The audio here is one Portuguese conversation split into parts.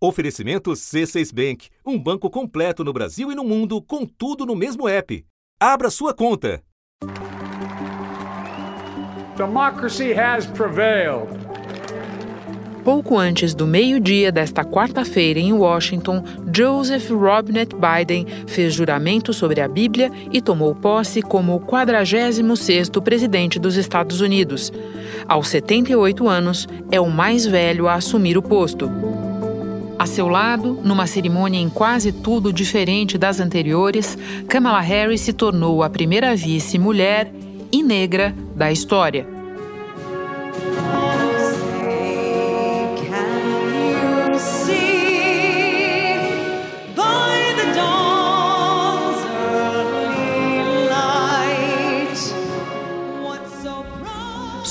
Oferecimento C6 Bank, um banco completo no Brasil e no mundo, com tudo no mesmo app. Abra sua conta. Democracy has prevailed. Pouco antes do meio-dia desta quarta-feira em Washington, Joseph Robinette Biden fez juramento sobre a Bíblia e tomou posse como o 46º presidente dos Estados Unidos. Aos 78 anos, é o mais velho a assumir o posto. A seu lado, numa cerimônia em quase tudo diferente das anteriores, Kamala Harris se tornou a primeira vice mulher e negra da história.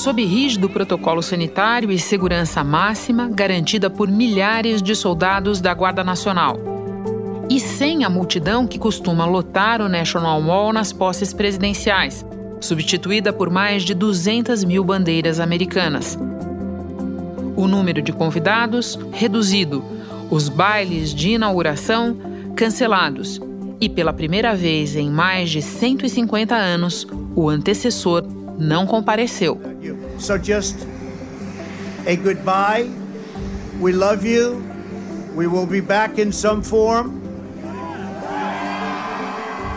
Sob rígido protocolo sanitário e segurança máxima garantida por milhares de soldados da Guarda Nacional. E sem a multidão que costuma lotar o National Mall nas posses presidenciais, substituída por mais de 200 mil bandeiras americanas. O número de convidados reduzido, os bailes de inauguração cancelados e, pela primeira vez em mais de 150 anos, o antecessor não compareceu. So just a goodbye. We love you. We will be back in some form.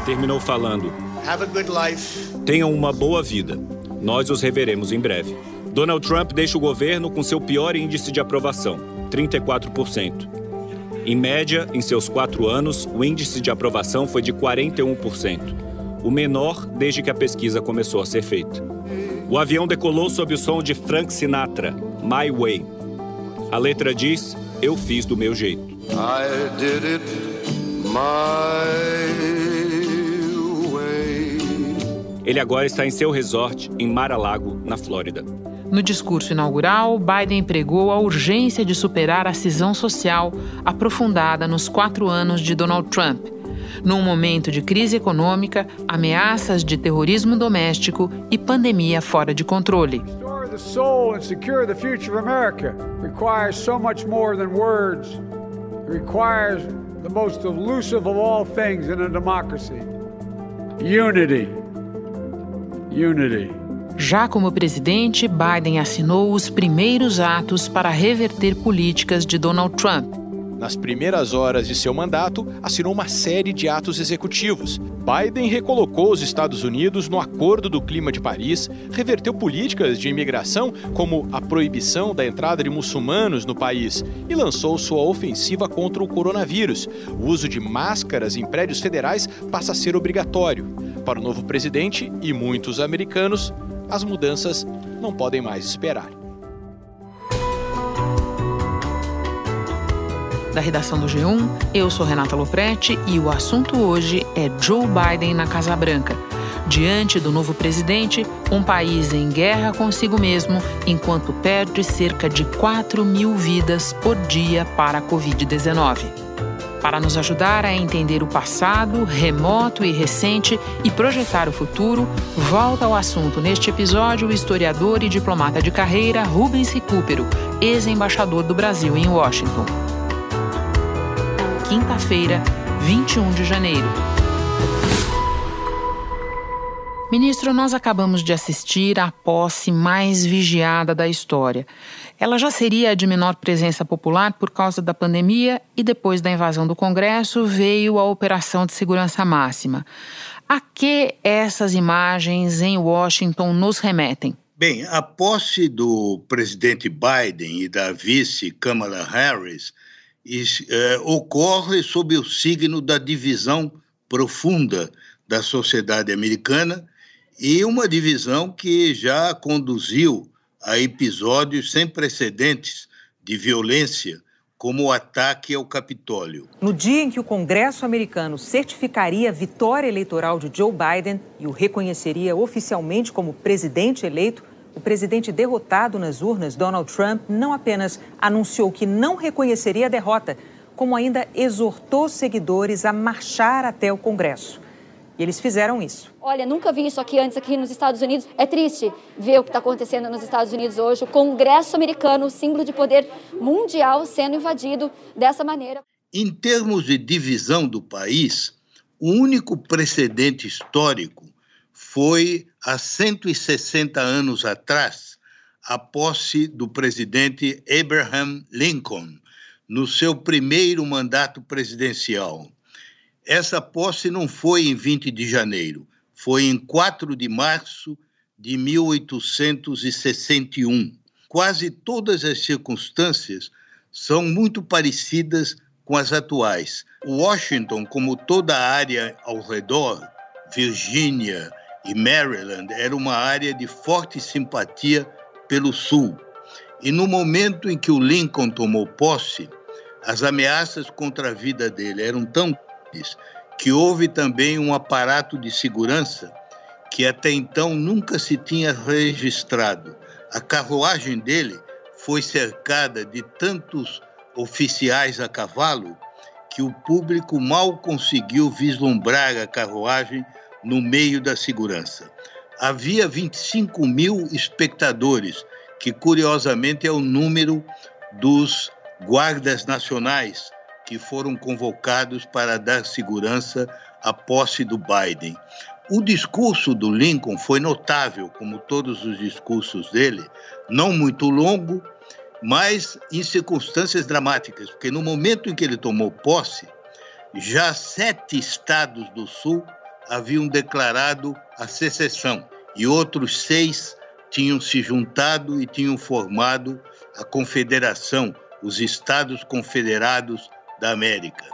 Terminou falando. Have a good life. Tenham uma boa vida. Nós os reveremos em breve. Donald Trump deixa o governo com seu pior índice de aprovação, 34%. Em média, em seus quatro anos, o índice de aprovação foi de 41%, o menor desde que a pesquisa começou a ser feita. O avião decolou sob o som de Frank Sinatra, My Way. A letra diz: Eu fiz do meu jeito. I did it my way. Ele agora está em seu resort em Mar-a-Lago, na Flórida. No discurso inaugural, Biden pregou a urgência de superar a cisão social aprofundada nos quatro anos de Donald Trump num momento de crise econômica, ameaças de terrorismo doméstico e pandemia fora de controle. the soul and secure the future of America requires so much more than words. It requires the most elusive of all things in a democracy unity. Unity. Já como presidente, Biden assinou os primeiros atos para reverter políticas de Donald Trump nas primeiras horas de seu mandato, assinou uma série de atos executivos. Biden recolocou os Estados Unidos no Acordo do Clima de Paris, reverteu políticas de imigração, como a proibição da entrada de muçulmanos no país, e lançou sua ofensiva contra o coronavírus. O uso de máscaras em prédios federais passa a ser obrigatório. Para o novo presidente e muitos americanos, as mudanças não podem mais esperar. Da redação do G1. Eu sou Renata Loprete e o assunto hoje é Joe Biden na Casa Branca. Diante do novo presidente, um país em guerra consigo mesmo, enquanto perde cerca de 4 mil vidas por dia para a Covid-19. Para nos ajudar a entender o passado, remoto e recente, e projetar o futuro, volta ao assunto neste episódio o historiador e diplomata de carreira Rubens Recupero, ex-embaixador do Brasil em Washington quinta-feira, 21 de janeiro. Ministro, nós acabamos de assistir à posse mais vigiada da história. Ela já seria de menor presença popular por causa da pandemia e depois da invasão do Congresso veio a Operação de Segurança Máxima. A que essas imagens em Washington nos remetem? Bem, a posse do presidente Biden e da vice Kamala Harris é, ocorre sob o signo da divisão profunda da sociedade americana e uma divisão que já conduziu a episódios sem precedentes de violência, como o ataque ao Capitólio. No dia em que o Congresso americano certificaria a vitória eleitoral de Joe Biden e o reconheceria oficialmente como presidente eleito, o presidente derrotado nas urnas, Donald Trump, não apenas anunciou que não reconheceria a derrota, como ainda exortou seguidores a marchar até o Congresso. E eles fizeram isso. Olha, nunca vi isso aqui antes aqui nos Estados Unidos. É triste ver o que está acontecendo nos Estados Unidos hoje. O Congresso americano, o símbolo de poder mundial, sendo invadido dessa maneira. Em termos de divisão do país, o único precedente histórico foi há 160 anos atrás, a posse do presidente Abraham Lincoln, no seu primeiro mandato presidencial. Essa posse não foi em 20 de janeiro, foi em 4 de março de 1861. Quase todas as circunstâncias são muito parecidas com as atuais. Washington, como toda a área ao redor, Virgínia e Maryland, era uma área de forte simpatia pelo Sul. E no momento em que o Lincoln tomou posse, as ameaças contra a vida dele eram tão que houve também um aparato de segurança que até então nunca se tinha registrado. A carruagem dele foi cercada de tantos oficiais a cavalo que o público mal conseguiu vislumbrar a carruagem no meio da segurança. Havia 25 mil espectadores, que curiosamente é o número dos guardas nacionais que foram convocados para dar segurança à posse do Biden. O discurso do Lincoln foi notável, como todos os discursos dele, não muito longo, mas em circunstâncias dramáticas, porque no momento em que ele tomou posse, já sete estados do Sul haviam declarado a secessão e outros seis tinham se juntado e tinham formado a Confederação, os Estados Confederados da América.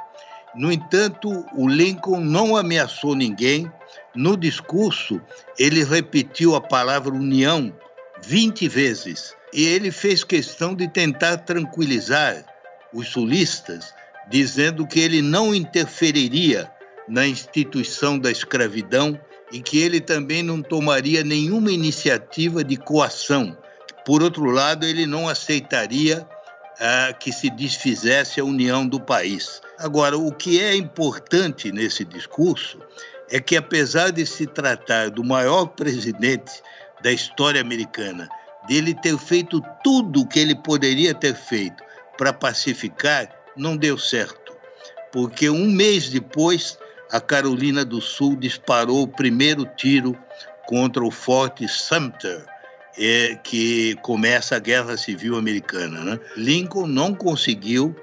No entanto, o Lincoln não ameaçou ninguém. No discurso, ele repetiu a palavra união 20 vezes. E ele fez questão de tentar tranquilizar os sulistas, dizendo que ele não interferiria na instituição da escravidão e que ele também não tomaria nenhuma iniciativa de coação. Por outro lado, ele não aceitaria que se desfizesse a união do país. Agora, o que é importante nesse discurso é que, apesar de se tratar do maior presidente da história americana, dele ter feito tudo o que ele poderia ter feito para pacificar, não deu certo. Porque um mês depois, a Carolina do Sul disparou o primeiro tiro contra o Forte Sumter, é, que começa a Guerra Civil Americana. Né? Lincoln não conseguiu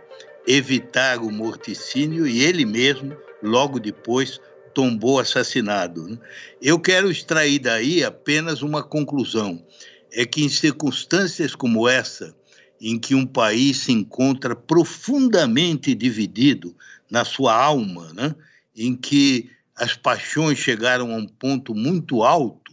evitar o morticínio e ele mesmo, logo depois, tombou assassinado. Né? Eu quero extrair daí apenas uma conclusão: é que em circunstâncias como essa, em que um país se encontra profundamente dividido na sua alma, né? Em que as paixões chegaram a um ponto muito alto,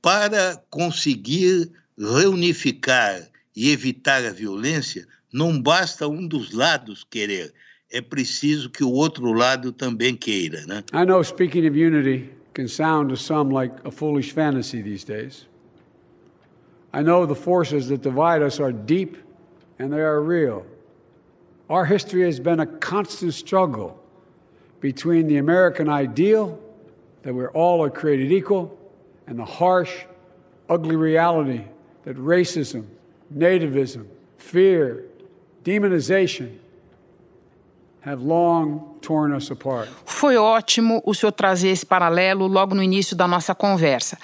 para conseguir reunificar e evitar a violência, não basta um dos lados querer, é preciso que o outro lado também queira, né? I know speaking of unity can sound to some like a foolish fantasy these days. I know the forces that divide us are deep and they are real. Our history has been a constant struggle between the American ideal that we're all are created equal and the harsh, ugly reality that racism, nativism, fear, demonization Foi ótimo o senhor trazer esse paralelo logo no início da nossa conversa.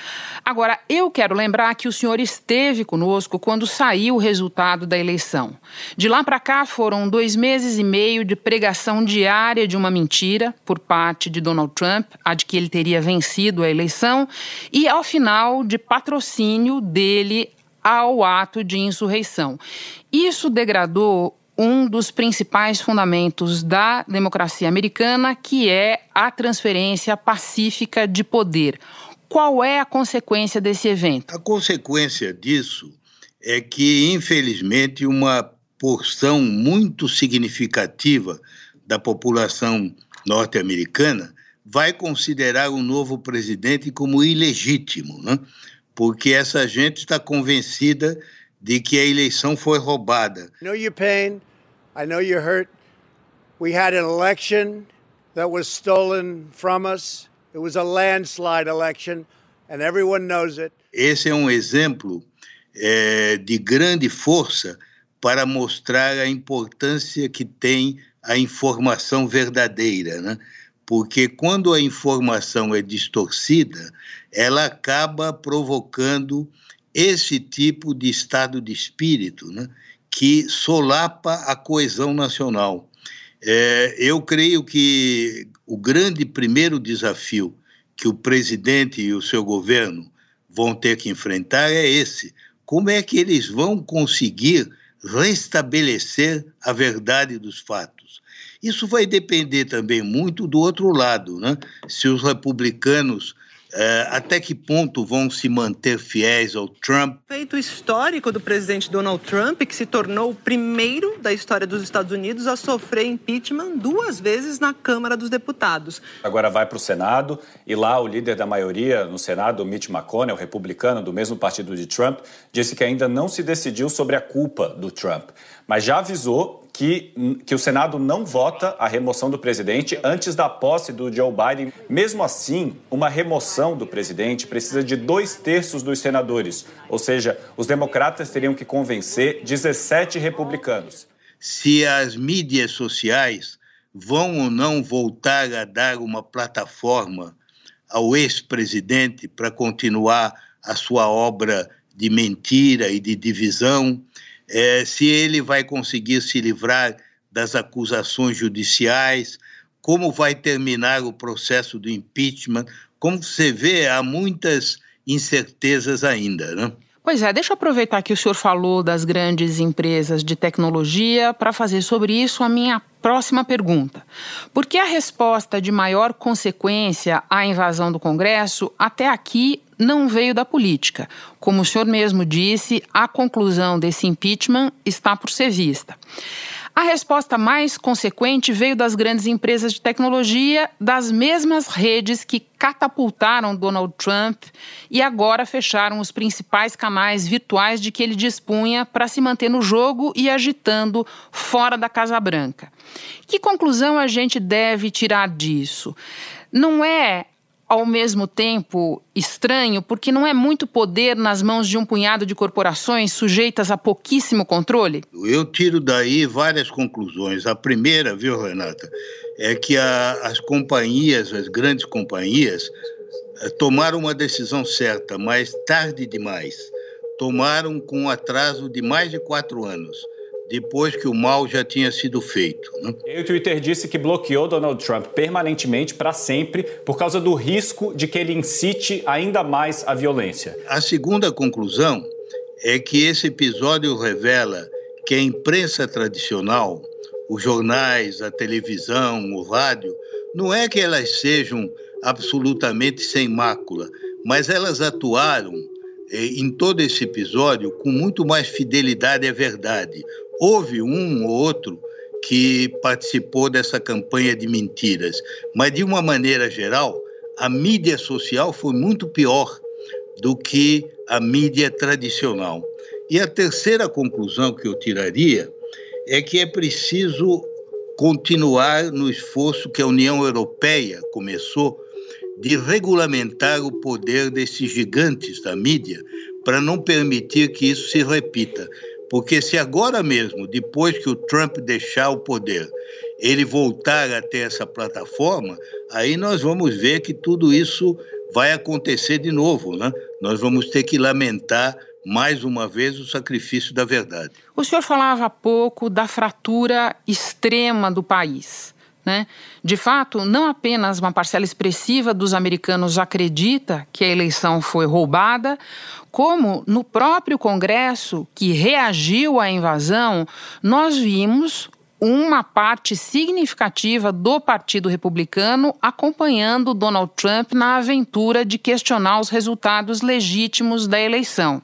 Agora, eu quero lembrar que o senhor esteve conosco quando saiu o resultado da eleição. De lá para cá foram dois meses e meio de pregação diária de uma mentira por parte de Donald Trump, a de que ele teria vencido a eleição, e ao final de patrocínio dele ao ato de insurreição. Isso degradou um dos principais fundamentos da democracia americana, que é a transferência pacífica de poder. Qual é a consequência desse evento? A consequência disso é que, infelizmente, uma porção muito significativa da população norte-americana vai considerar o novo presidente como ilegítimo, né? porque essa gente está convencida de que a eleição foi roubada. I know your pain. I know you're hurt. We had an election that was stolen from us. It was a landslide election, and everyone knows it. Esse é um exemplo é, de grande força para mostrar a importância que tem a informação verdadeira, né? Porque quando a informação é distorcida, ela acaba provocando esse tipo de estado de espírito, né? Que solapa a coesão nacional. É, eu creio que o grande primeiro desafio que o presidente e o seu governo vão ter que enfrentar é esse: como é que eles vão conseguir restabelecer a verdade dos fatos? Isso vai depender também muito do outro lado, né? Se os republicanos é, até que ponto vão se manter fiéis ao Trump? Feito histórico do presidente Donald Trump, que se tornou o primeiro da história dos Estados Unidos a sofrer impeachment duas vezes na Câmara dos Deputados. Agora vai para o Senado e lá o líder da maioria no Senado, Mitch McConnell, republicano do mesmo partido de Trump, disse que ainda não se decidiu sobre a culpa do Trump, mas já avisou que, que o Senado não vota a remoção do presidente antes da posse do Joe Biden. Mesmo assim, uma remoção do presidente precisa de dois terços dos senadores, ou seja, os democratas teriam que convencer 17 republicanos. Se as mídias sociais vão ou não voltar a dar uma plataforma ao ex-presidente para continuar a sua obra de mentira e de divisão, é, se ele vai conseguir se livrar das acusações judiciais, como vai terminar o processo do impeachment. Como você vê, há muitas incertezas ainda, né? Pois é, deixa eu aproveitar que o senhor falou das grandes empresas de tecnologia para fazer sobre isso a minha próxima pergunta. Por que a resposta de maior consequência à invasão do Congresso até aqui não veio da política? Como o senhor mesmo disse, a conclusão desse impeachment está por ser vista. A resposta mais consequente veio das grandes empresas de tecnologia, das mesmas redes que catapultaram Donald Trump e agora fecharam os principais canais virtuais de que ele dispunha para se manter no jogo e agitando fora da Casa Branca. Que conclusão a gente deve tirar disso? Não é ao mesmo tempo estranho, porque não é muito poder nas mãos de um punhado de corporações sujeitas a pouquíssimo controle? Eu tiro daí várias conclusões. A primeira, viu, Renata, é que a, as companhias, as grandes companhias, eh, tomaram uma decisão certa, mas tarde demais. Tomaram com um atraso de mais de quatro anos depois que o mal já tinha sido feito. Né? E o Twitter disse que bloqueou Donald Trump permanentemente para sempre por causa do risco de que ele incite ainda mais a violência. A segunda conclusão é que esse episódio revela que a imprensa tradicional, os jornais, a televisão, o rádio, não é que elas sejam absolutamente sem mácula, mas elas atuaram eh, em todo esse episódio com muito mais fidelidade à verdade. Houve um ou outro que participou dessa campanha de mentiras, mas de uma maneira geral, a mídia social foi muito pior do que a mídia tradicional. E a terceira conclusão que eu tiraria é que é preciso continuar no esforço que a União Europeia começou de regulamentar o poder desses gigantes da mídia para não permitir que isso se repita. Porque se agora mesmo, depois que o Trump deixar o poder, ele voltar a ter essa plataforma, aí nós vamos ver que tudo isso vai acontecer de novo, né? Nós vamos ter que lamentar mais uma vez o sacrifício da verdade. O senhor falava há pouco da fratura extrema do país. Né? De fato, não apenas uma parcela expressiva dos americanos acredita que a eleição foi roubada, como no próprio Congresso, que reagiu à invasão, nós vimos uma parte significativa do Partido Republicano acompanhando Donald Trump na aventura de questionar os resultados legítimos da eleição.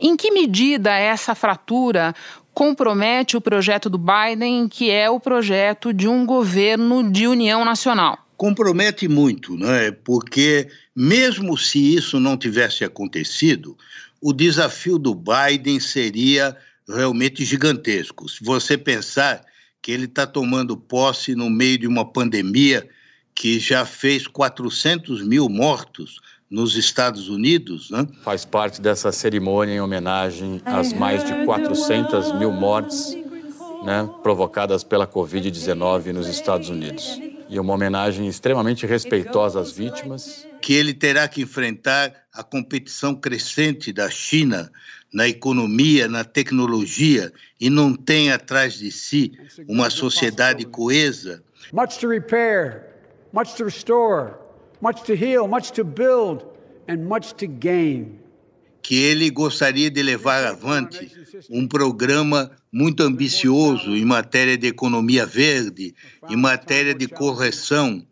Em que medida essa fratura compromete o projeto do Biden, que é o projeto de um governo de união nacional. Compromete muito, né? porque mesmo se isso não tivesse acontecido, o desafio do Biden seria realmente gigantesco. Se você pensar que ele está tomando posse no meio de uma pandemia que já fez 400 mil mortos nos Estados Unidos. Né? Faz parte dessa cerimônia em homenagem às mais de 400 mil mortes né, provocadas pela Covid-19 nos Estados Unidos. E uma homenagem extremamente respeitosa às vítimas. Que ele terá que enfrentar a competição crescente da China na economia, na tecnologia e não tem atrás de si uma sociedade coesa. Much to repair, much to restore, much to heal, much to build and much to gain. Que ele gostaria de levar avante um programa muito ambicioso em matéria de economia verde, em matéria de correção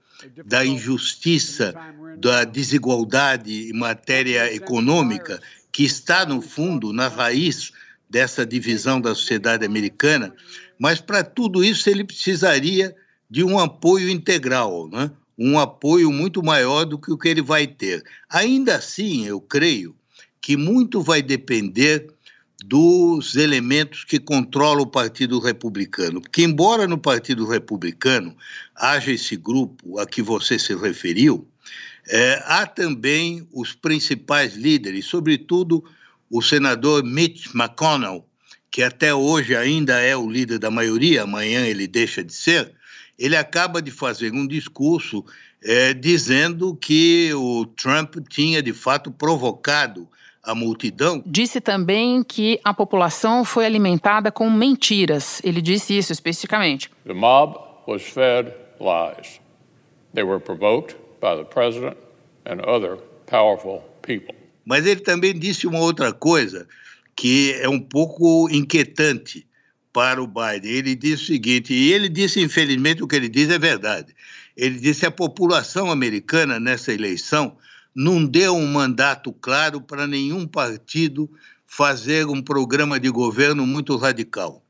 da injustiça, da desigualdade em matéria econômica que está, no fundo, na raiz dessa divisão da sociedade americana, mas para tudo isso ele precisaria de um apoio integral, né? Um apoio muito maior do que o que ele vai ter. Ainda assim, eu creio que muito vai depender dos elementos que controlam o Partido Republicano. Porque, embora no Partido Republicano haja esse grupo a que você se referiu, é, há também os principais líderes, sobretudo o senador Mitch McConnell, que até hoje ainda é o líder da maioria, amanhã ele deixa de ser, ele acaba de fazer um discurso é, dizendo que o Trump tinha de fato provocado a multidão. Disse também que a população foi alimentada com mentiras. Ele disse isso especificamente. The mob was fed lies. They were provoked by the president and other powerful people. Mas ele também disse uma outra coisa que é um pouco inquietante para o Biden. Ele disse o seguinte, e ele disse, infelizmente, o que ele diz é verdade. Ele disse que a população americana nessa eleição não deu um mandato claro para nenhum partido fazer um programa de governo muito radical.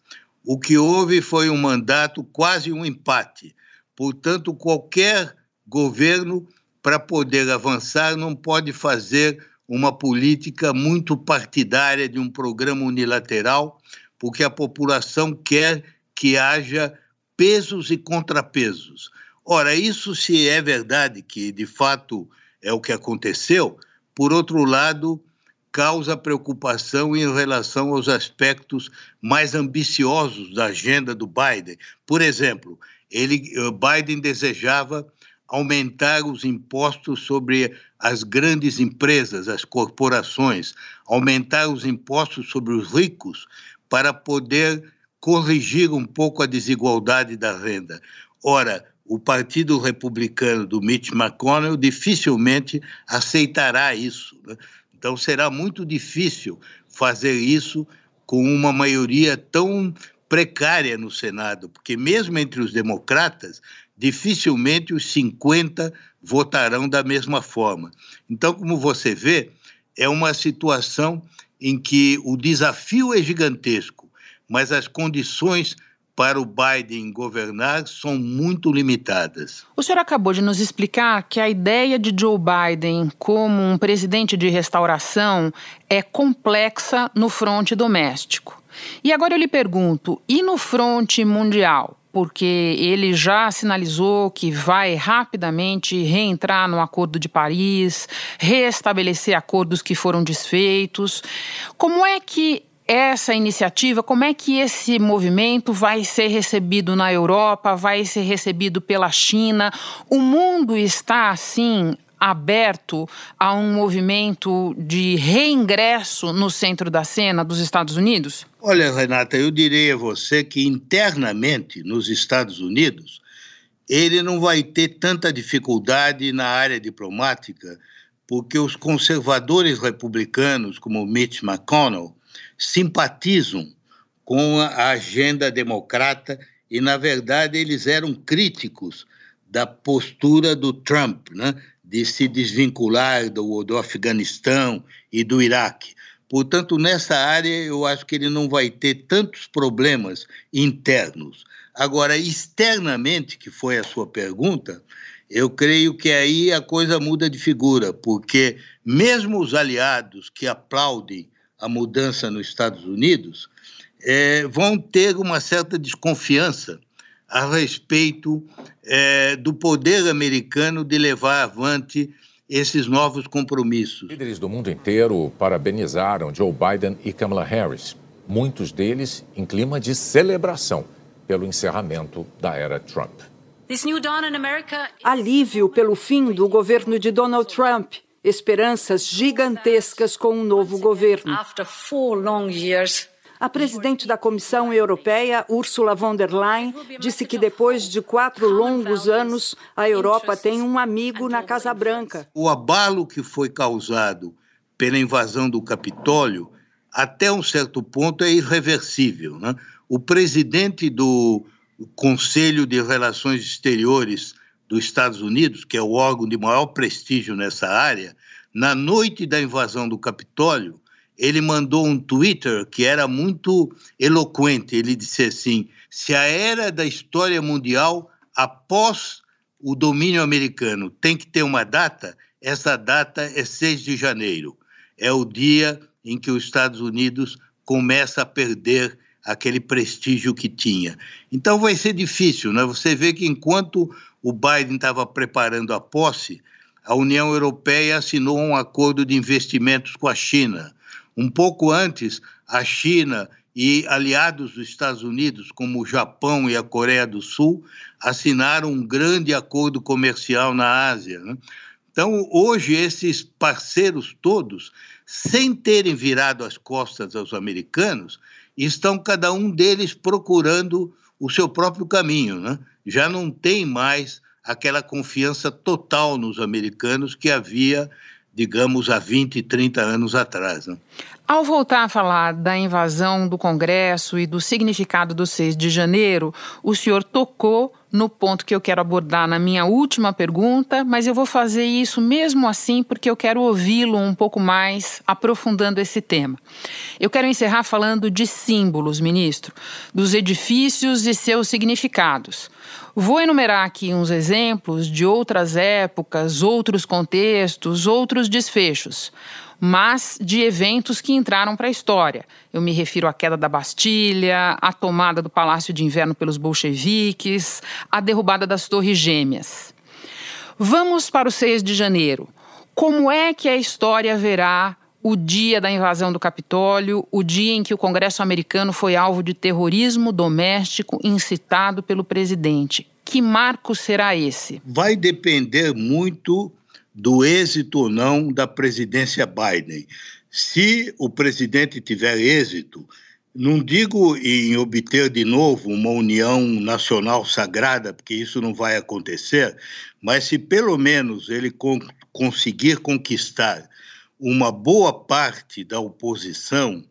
O que houve foi um mandato, quase um empate. Portanto, qualquer governo para poder avançar, não pode fazer uma política muito partidária de um programa unilateral, porque a população quer que haja pesos e contrapesos. Ora, isso se é verdade que de fato é o que aconteceu, por outro lado, causa preocupação em relação aos aspectos mais ambiciosos da agenda do Biden. Por exemplo, ele Biden desejava aumentar os impostos sobre as grandes empresas, as corporações, aumentar os impostos sobre os ricos para poder corrigir um pouco a desigualdade da renda. Ora, o Partido Republicano do Mitch McConnell dificilmente aceitará isso. Né? Então será muito difícil fazer isso com uma maioria tão precária no Senado, porque mesmo entre os democratas dificilmente os 50 votarão da mesma forma. Então, como você vê, é uma situação em que o desafio é gigantesco, mas as condições para o Biden governar são muito limitadas. O senhor acabou de nos explicar que a ideia de Joe Biden como um presidente de restauração é complexa no fronte doméstico. E agora eu lhe pergunto: e no fronte mundial? Porque ele já sinalizou que vai rapidamente reentrar no Acordo de Paris, restabelecer acordos que foram desfeitos. Como é que essa iniciativa, como é que esse movimento vai ser recebido na Europa, vai ser recebido pela China? O mundo está assim aberto a um movimento de reingresso no centro da cena dos Estados Unidos? Olha, Renata, eu direi a você que internamente nos Estados Unidos ele não vai ter tanta dificuldade na área diplomática, porque os conservadores republicanos, como Mitch McConnell, simpatizam com a agenda democrata e, na verdade, eles eram críticos da postura do Trump, né? De se desvincular do, do Afeganistão e do Iraque. Portanto, nessa área, eu acho que ele não vai ter tantos problemas internos. Agora, externamente, que foi a sua pergunta, eu creio que aí a coisa muda de figura, porque mesmo os aliados que aplaudem a mudança nos Estados Unidos é, vão ter uma certa desconfiança a respeito é, do poder americano de levar avante esses novos compromissos. Líderes do mundo inteiro parabenizaram Joe Biden e Kamala Harris, muitos deles em clima de celebração pelo encerramento da era Trump. Alívio pelo fim do governo de Donald Trump. Esperanças gigantescas com um novo governo. A presidente da Comissão Europeia, Ursula von der Leyen, disse que depois de quatro longos anos, a Europa tem um amigo na Casa Branca. O abalo que foi causado pela invasão do Capitólio, até um certo ponto, é irreversível. Né? O presidente do Conselho de Relações Exteriores dos Estados Unidos, que é o órgão de maior prestígio nessa área, na noite da invasão do Capitólio, ele mandou um Twitter que era muito eloquente. Ele disse assim: se a era da história mundial após o domínio americano tem que ter uma data, essa data é 6 de janeiro. É o dia em que os Estados Unidos começa a perder aquele prestígio que tinha. Então vai ser difícil, né? Você vê que enquanto o Biden estava preparando a posse, a União Europeia assinou um acordo de investimentos com a China. Um pouco antes, a China e aliados dos Estados Unidos, como o Japão e a Coreia do Sul, assinaram um grande acordo comercial na Ásia. Né? Então, hoje, esses parceiros todos, sem terem virado as costas aos americanos, estão cada um deles procurando o seu próprio caminho. Né? Já não tem mais aquela confiança total nos americanos que havia digamos, há 20, 30 anos atrás. Né? Ao voltar a falar da invasão do Congresso e do significado do 6 de janeiro, o senhor tocou no ponto que eu quero abordar na minha última pergunta, mas eu vou fazer isso mesmo assim porque eu quero ouvi-lo um pouco mais aprofundando esse tema. Eu quero encerrar falando de símbolos, ministro, dos edifícios e seus significados. Vou enumerar aqui uns exemplos de outras épocas, outros contextos, outros desfechos, mas de eventos que entraram para a história. Eu me refiro à queda da Bastilha, à tomada do Palácio de Inverno pelos bolcheviques, à derrubada das Torres Gêmeas. Vamos para o 6 de janeiro. Como é que a história verá o dia da invasão do Capitólio, o dia em que o Congresso americano foi alvo de terrorismo doméstico incitado pelo presidente. Que marco será esse? Vai depender muito do êxito ou não da presidência Biden. Se o presidente tiver êxito, não digo em obter de novo uma união nacional sagrada, porque isso não vai acontecer, mas se pelo menos ele conseguir conquistar uma boa parte da oposição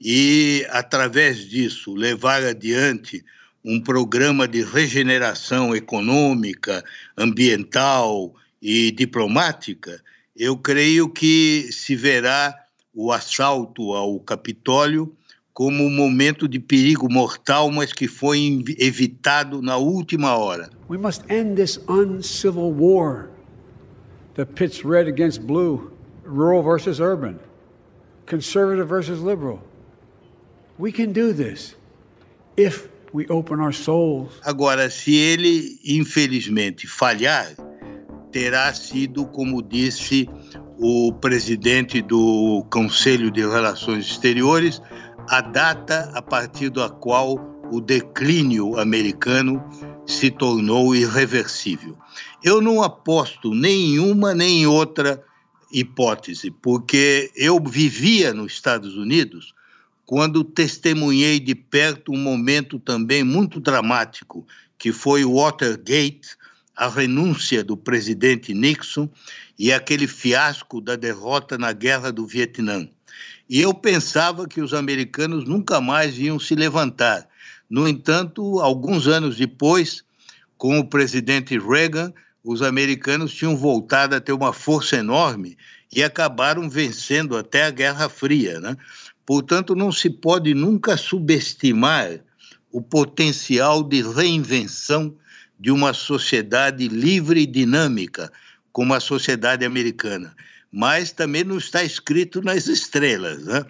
e, através disso, levar adiante um programa de regeneração econômica, ambiental e diplomática, eu creio que se verá o assalto ao Capitólio como um momento de perigo mortal, mas que foi evitado na última hora. We must end this uncivil war that pits red against blue rural versus urban, conservative versus liberal. We can do this if we open our souls. Agora, se ele infelizmente falhar, terá sido, como disse o presidente do Conselho de Relações Exteriores, a data a partir da qual o declínio americano se tornou irreversível. Eu não aposto nenhuma nem outra hipótese, porque eu vivia nos Estados Unidos quando testemunhei de perto um momento também muito dramático, que foi o Watergate, a renúncia do presidente Nixon e aquele fiasco da derrota na guerra do Vietnã. E eu pensava que os americanos nunca mais iam se levantar. No entanto, alguns anos depois, com o presidente Reagan, os americanos tinham voltado a ter uma força enorme e acabaram vencendo até a Guerra Fria. Né? Portanto, não se pode nunca subestimar o potencial de reinvenção de uma sociedade livre e dinâmica, como a sociedade americana. Mas também não está escrito nas estrelas. Né?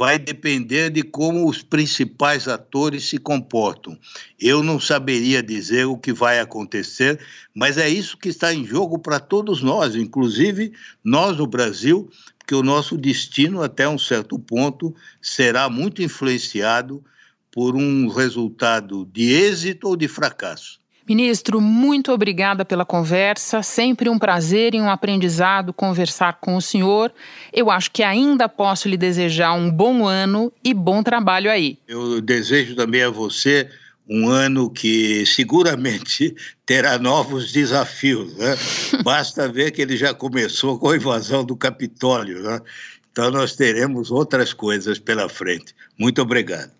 Vai depender de como os principais atores se comportam. Eu não saberia dizer o que vai acontecer, mas é isso que está em jogo para todos nós, inclusive nós no Brasil, porque o nosso destino, até um certo ponto, será muito influenciado por um resultado de êxito ou de fracasso. Ministro, muito obrigada pela conversa. Sempre um prazer e um aprendizado conversar com o senhor. Eu acho que ainda posso lhe desejar um bom ano e bom trabalho aí. Eu desejo também a você um ano que seguramente terá novos desafios. Né? Basta ver que ele já começou com a invasão do Capitólio. Né? Então, nós teremos outras coisas pela frente. Muito obrigado.